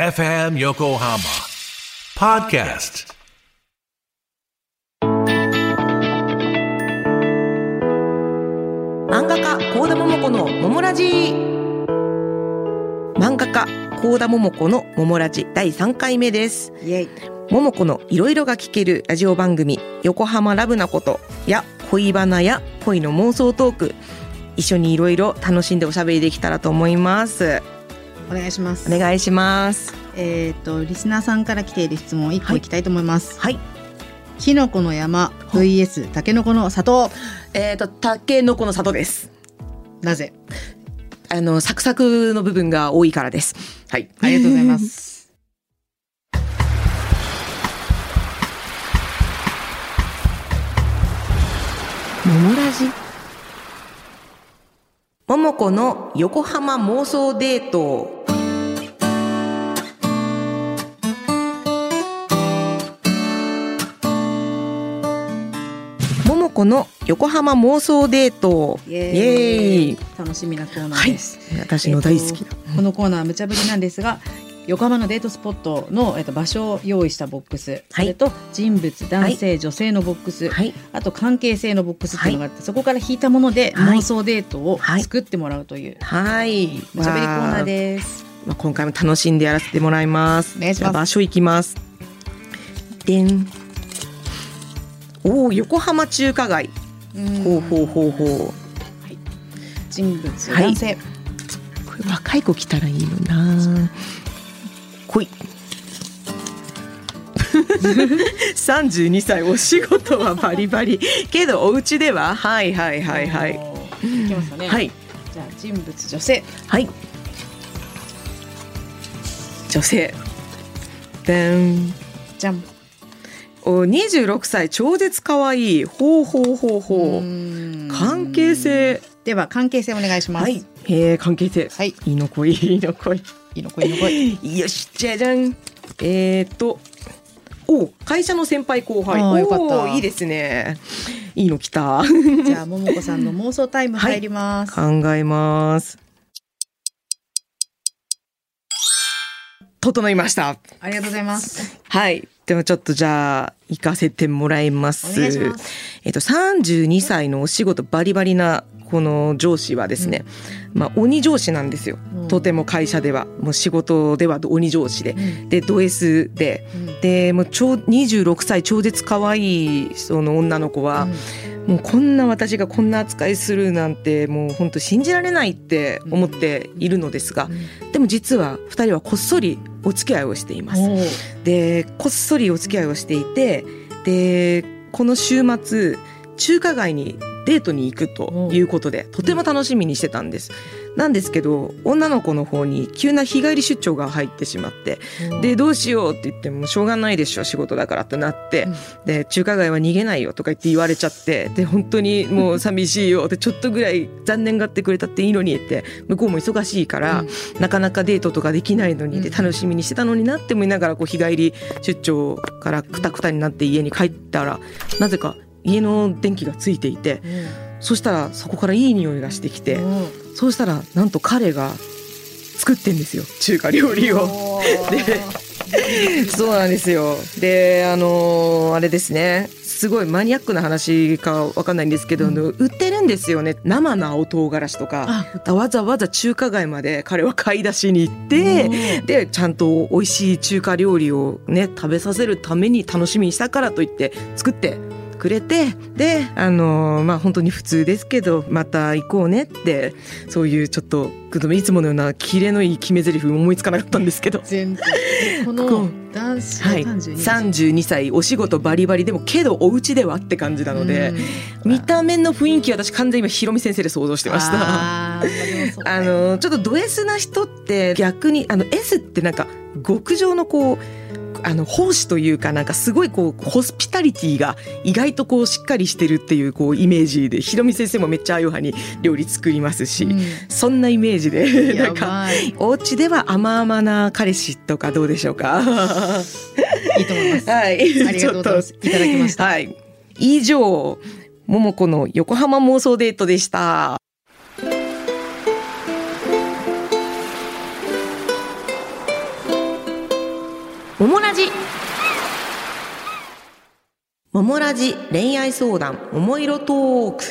FM Yokohama Podcast. 漫画家幸田桃子のももラジ。漫画家幸田桃子のももラジ第3回目です。イエイ。桃子のいろいろが聞けるラジオ番組横浜ラブなことや恋バナや恋の妄想トーク。一緒にいろいろ楽しんでおしゃべりできたらと思いますお願いします。お願いします。えっ、とリスナーさんから来ている質問一個いきたいと思います、はい。キノコの山 VS タケノコの里。えっ、とたけのこの里です。なぜ？あのサクサクの部分が多いからです。はい。ありがとうございます。ももラジ？桃子の横浜妄想デート子の横浜妄想デート。イエーイ。楽しみなコーナはいーです、私の大好きな、えーとこのコーナーは無茶ぶりなんですが横浜のデートスポットの、えっと場所を用意したボックス、それと人物男性、女性のボックス、はい。あと関係性のボックスっていうのがあって、そこから引いたものではい。妄想デートをはい。作ってもらうという。はい。無茶ぶりコーナーすです。まあ、今回も楽しんでやらせてもらいます。お願いします。場所行きます。でん。おお、横浜中華街。ほうほうほうほ人物はい男性、う。これ若い子来たらいいのな。来い。三十二歳お仕事はバリバリけどお家でははいはいはいはいおーいきますかね。はいじゃあ人物女性。はい女性でんじゃん。お26歳超絶可愛いほうほうほうほうう関係性では関係性お願いします。はい。へえ関係性はい。いいのこいいいのこいいいのこいいのこい。よしじゃじゃんえー、っとお会社の先輩後輩あーよかったいいですねいいの来たじゃあももこさんの妄想タイム 入ります。考えます整いましたありがとうございます。はい。ではちょっとじゃあ行かせてもらいます。えっと32歳のお仕事バリバリなこの上司はですね、まあ鬼上司なんですよ。うん。とても会社では。もう仕事では鬼上司で、うん。でド S で、うん。でもう超26歳超絶可愛いその女の子は、もうこんな私がこんな扱いするなんてもう本当信じられないって思っているのですが、でも実は2人はこっそりお付き合いをしています。でこっそりお付き合いをしていてでこの週末中華街にデートに行くということでとても楽しみにしてたんです。なんですけど女の子の方に急な日帰り出張が入ってしまってでどうしようって言ってもしょうがないでしょ仕事だからってなって、うん。で中華街は逃げないよとか言って言われちゃってで本当にもう寂しいよってちょっとぐらい残念がってくれたっていいのにって向こうも忙しいから、うん。なかなかデートとかできないのにでうん。楽しみにしてたのになって思いながらこう日帰り出張からくたくたになって家に帰ったらなぜか家の電気がついていてそしたらそこからいい匂いがしてきてそうしたらなんと彼が作ってんですよ中華料理を。でそうなんですよ。で、あのーあれですね。すごいマニアックな話かわかんないんですけど、あの売ってるんですよね。生の青唐辛子とか。わざわざ中華街まで彼は買い出しに行って、で、ちゃんと美味しい中華料理をね、食べさせるために楽しみにしたからといって作ってくれてであのまあ本当に普通ですけどまた行こうねってそういうちょっといつものようなキレのいい決め台詞思いつかなかったんですけど。全然ここのう男子はい、32 32歳お仕事バリバリでもけどお家ではって感じなので、見た目の雰囲気私完全に今ひろみ先生で想像してました。ああねのちょっとド S な人って逆にあの S ってなんか極上のこうあの奉仕というかなんかすごいこうホスピタリティが意外とこうしっかりしてるっていうこうイメージでひろみ先生もめっちゃああいう派に料理作りますし、うん。そんなイメージでなやんかお家では甘々な彼氏とかどうでしょうか。いいと思います。はい。ありがとうございますいただきました。はい。以上桃子の横浜妄想デートでした桃ラジ。桃ラジ恋愛相談桃色トーク。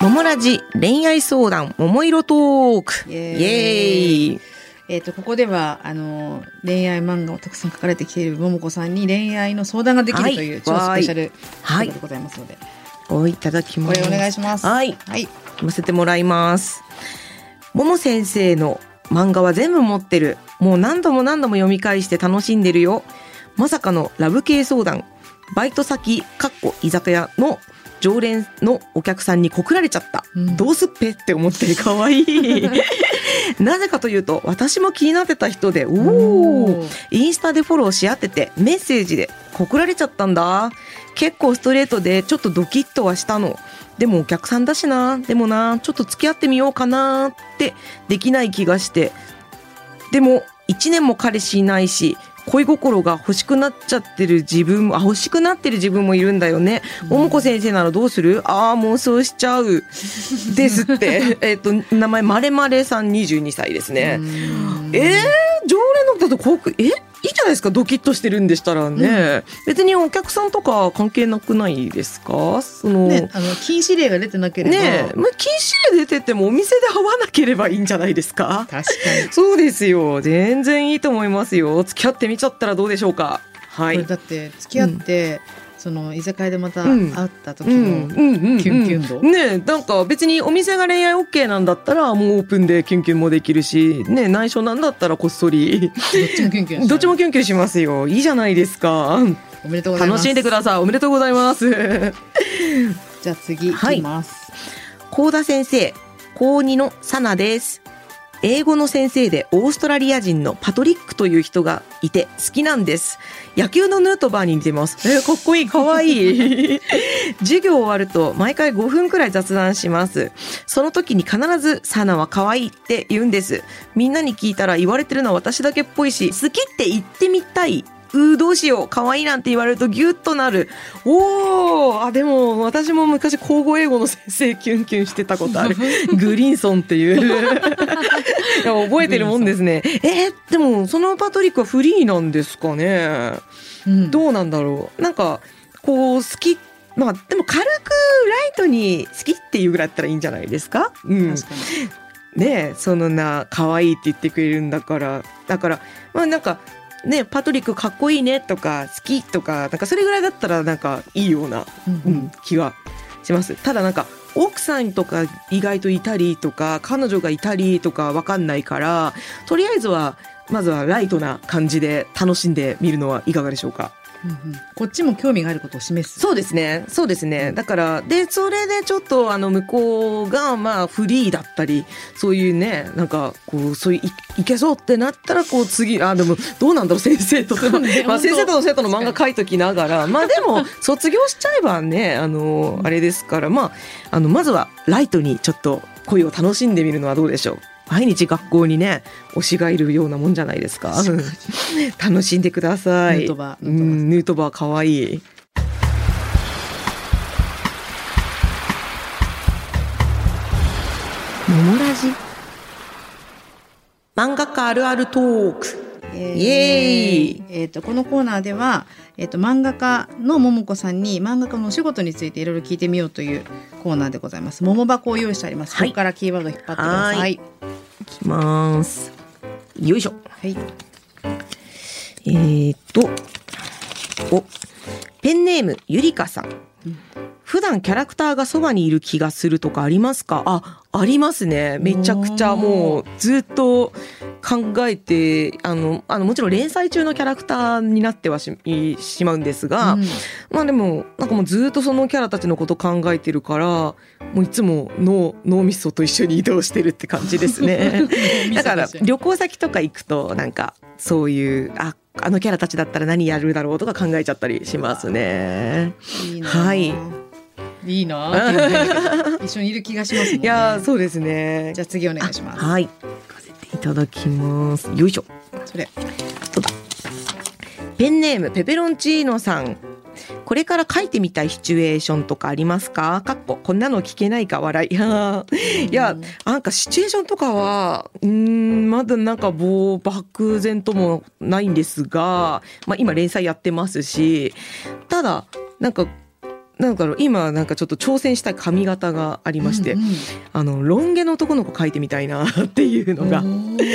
桃ラジ恋愛相談桃色トーク。イエーイ。イエーイ。えっ、とここではあの恋愛漫画をたくさん書かれてきている桃子さんに恋愛の相談ができるという超はいスペシャルはい。ということでございますので、おいただきます。これお願いします。はい。はい。読ませてもらいます。もも先生の漫画は全部持ってる。もう何度も何度も読み返して楽しんでるよ。まさかのラブ系相談。バイト先、かっこ居酒屋の常連のお客さんに告られちゃった。うんどうすっぺって思ってるかわいい。なぜかというと、私も気になってた人で、おお。インスタでフォローし合っててメッセージで告られちゃったんだ。結構ストレートでちょっとドキッとはしたの。でもお客さんだしな。でもなちょっと付き合ってみようかな。ってできない気がして。でも1年も彼氏いないし恋心が欲しくなっちゃってる自分もあ欲しくなってる自分もいるんだよね。桃子先生ならどうする？ああ妄想しちゃう。ですって。えっと名前まれまれさん22歳ですね。えー、常連の方とこうえ？いいじゃないですかドキッとしてるんでしたらね、別にお客さんとか関係なくないですか？そのね、あの禁止令が出てなければ、ねえ、まあ、禁止令出ててもお店で会わなければいいんじゃないですか？確かに。そうですよ。全然いいと思いますよ。付き合ってみちゃったらどうでしょうか？はい。だって付き合って、その居酒屋でまたうん。会った時うんの、うんうんうん。キュンキュン度？ねえなんか別にお店が恋愛 OK なんだったらもうオープンでキュンキュンもできるしねえ内緒なんだったらこっそり。どっちもキュンキュンどっちもキュンキュンしますよ。いいじゃないですか。おめでとうございます。楽しんでください。おめでとうございます。じゃあ次いはいきます。高田先生高2のサナです英語の先生でオーストラリア人のパトリックという人がいて好きなんです。野球のヌートバーに似てます。えー、かっこいい。かわいい。授業終わると毎回5分くらい雑談します。その時に必ずサナは可愛いって言うんです。みんなに聞いたら言われてるのは私だけっぽいし好きって言ってみたいうーどうしよう可愛いなんて言われるとギュッとなる。おーあでも私も昔高校英語の先生キュンキュンしてたことある。グリーンソンっていう。覚えてるもんですね。えーでもそのパトリックはフリーなんですかね？うん。どうなんだろう。なんかこう好きまあでも軽くライトに好きっていうぐらいだったらいいんじゃないですか？うん。確かねえそのな可愛いって言ってくれるんだから。だからまあなんかねパトリックかっこいいねとか好きとかなんかそれぐらいだったらなんかいいような、に。う、ん、気はしますただなんか奥さんとか意外といたりとか彼女がいたりとかわかんないからとりあえずはまずはライトな感じで楽しんでみるのはいかがでしょうか？うんうん。こっちも興味があることを示す。そうですね。そうですね。だからでそれでちょっとあの向こうがまあフリーだったりそういうねなんかこうそういういいけそうってなったらこう次あでもどうなんだろう先生と、ねまあ、先生との生徒の漫画書いときながら。まあでも卒業しちゃえばねあのあれですから。まああのまずはライトにちょっと恋を楽しんでみるのはどうでしょう？毎日学校にね推しがいるようなもんじゃないですか。楽しんでください。ヌートバーうヌートバーかわい。いモラジ漫画家あるあるトーク。イイエーイ。えっ、とこのコーナーではえっ、と漫画家の桃子さんに漫画家のお仕事についていろいろ聞いてみようというコーナーでございます。桃箱を用意してあります。はい。ここからキーワード引っ張ってくださ。はいいいきます。よいしょ。はい。えー、っとおペンネームゆりかさん普段キャラクターがそばにいる気がするとかありますか？あありますね。めちゃくちゃもうずっと考えてあのあのもちろん連載中のキャラクターになってはししまうんですが、うん。まあでもなんかもうずっとそのキャラたちのこと考えてるからもういつも脳脳みそと一緒に移動してるって感じですね。だから旅行先とか行くとなんかそういうああのキャラたちだったら何やるだろうとか考えちゃったりしますね。いいなはいいいなーって言うんだけど一緒にいる気がしますもんねいやーそうですね。じゃあ次お願いしますはい。行かせていただきます。よいしょ。それペンネームペペロンチーノさん。これから書いてみたいシチュエーションとかありますか？かっここんなの聞けないか笑い。いやー、いやなんかシチュエーションとかは、うーん、まだなんかもう漠然ともないんですが、まあ今連載やってますし、ただ、なんか、なんだろう、今なんかちょっと挑戦したい髪型がありまして、うんうんあの、ロン毛の男の子描いてみたいなっていうのが、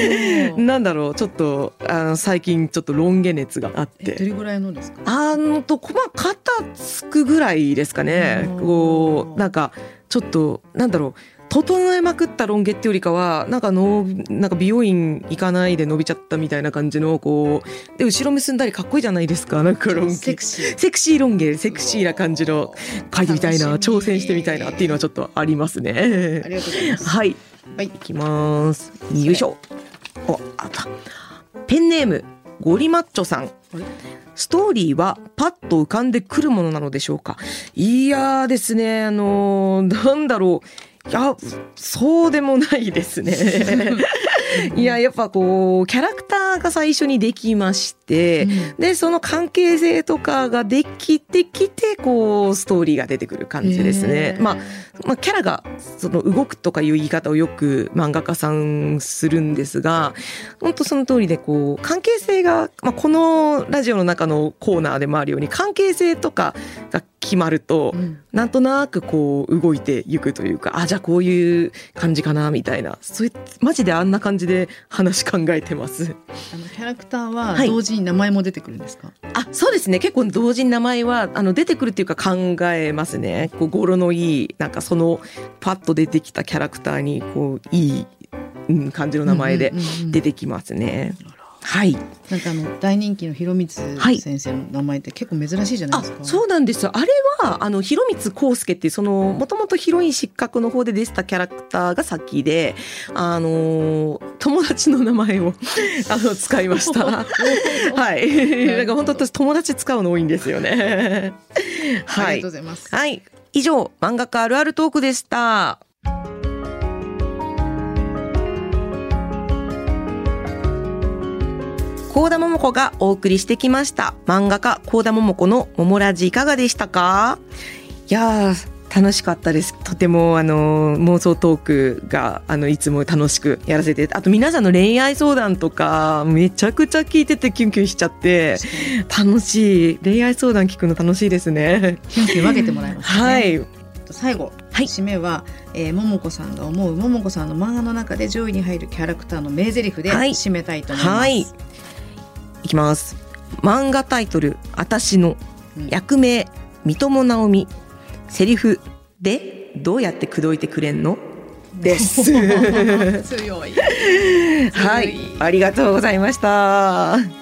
なんだろう、ちょっと、あの、最近ちょっとロン毛熱があって。えどれぐらいのですか？あのと、まあ、肩つくぐらいですかね。こう、なんか、ちょっと、なんだろう、整えまくったロン毛ってよりかは、なんかの、なんか美容院行かないで伸びちゃったみたいな感じの、こう、で、後ろ結んだりかっこいいじゃないですか、なんかロン毛。セクシーセクシーロン毛、セクシーな感じの、描いてみたいな、挑戦してみたいなっていうのはちょっとありますあね。りがとうございますはい。はいいきます。よいしょ。お、あった。ペンネーム、ゴリマッチョさん。ストーリーはパッと浮かんでくるものなのでしょうかいやーですね、あのーなんだろう。いや、そうでもないですね。いや、やっぱこう、キャラクターが最初にできまして、で、その関係性とかができてきて、こう、ストーリーが出てくる感じですね。まあ、まあ、キャラがその動くとかいう言い方をよく漫画家さんするんですが本当その通りでこう関係性が、まあ、このラジオの中のコーナーでもあるように関係性とかが決まると、うん。なんとなくこう動いていくというかあじゃあこういう感じかなみたいな。そういうマジであんな感じで話考えてます。あのキャラクターははい。同時に名前も出てくるんですか、あそうですね。結構同時に名前はあの出てくるっていうか考えますね。こう語呂のいいなんかそのパッと出てきたキャラクターにこういい、うん、感じの名前でうんうんうん。出てきますね。はい。なんかあの大人気の広光はい。先生の名前って結構珍しいじゃないあですか。そうなんですよ。あれはあの広光康介っていうそのもともとヒロイン失格の方で出てたキャラクターが先であの友達の名前を あの使いました。はい。なんか本当私友達使うの多いんですよね。はい。ありがとうございます。はい。以上、漫画家あるあるトークでした。高田桃子がお送りしてきました。漫画家高田桃子の桃ラジいかがでしたか？いやー、楽しかったです。とても、あの、妄想トークが、あの、いつも楽しくやらせて、あと皆さんの恋愛相談とか、めちゃくちゃ聞いててキュンキュンしちゃって、楽しい。恋愛相談聞くの楽しいですね。キュンキュン分けてもらいますね。はい。最後、はい締めは、えー、桃子さんが思う桃子さんの漫画の中で上位に入るキャラクターの名台詞ではい締めたいと思います。はい。いきます。漫画タイトル、あたしのうん役名、三友直美。セリフで、どうやって口説いてくれんの？です。強い。はい。ありがとうございました。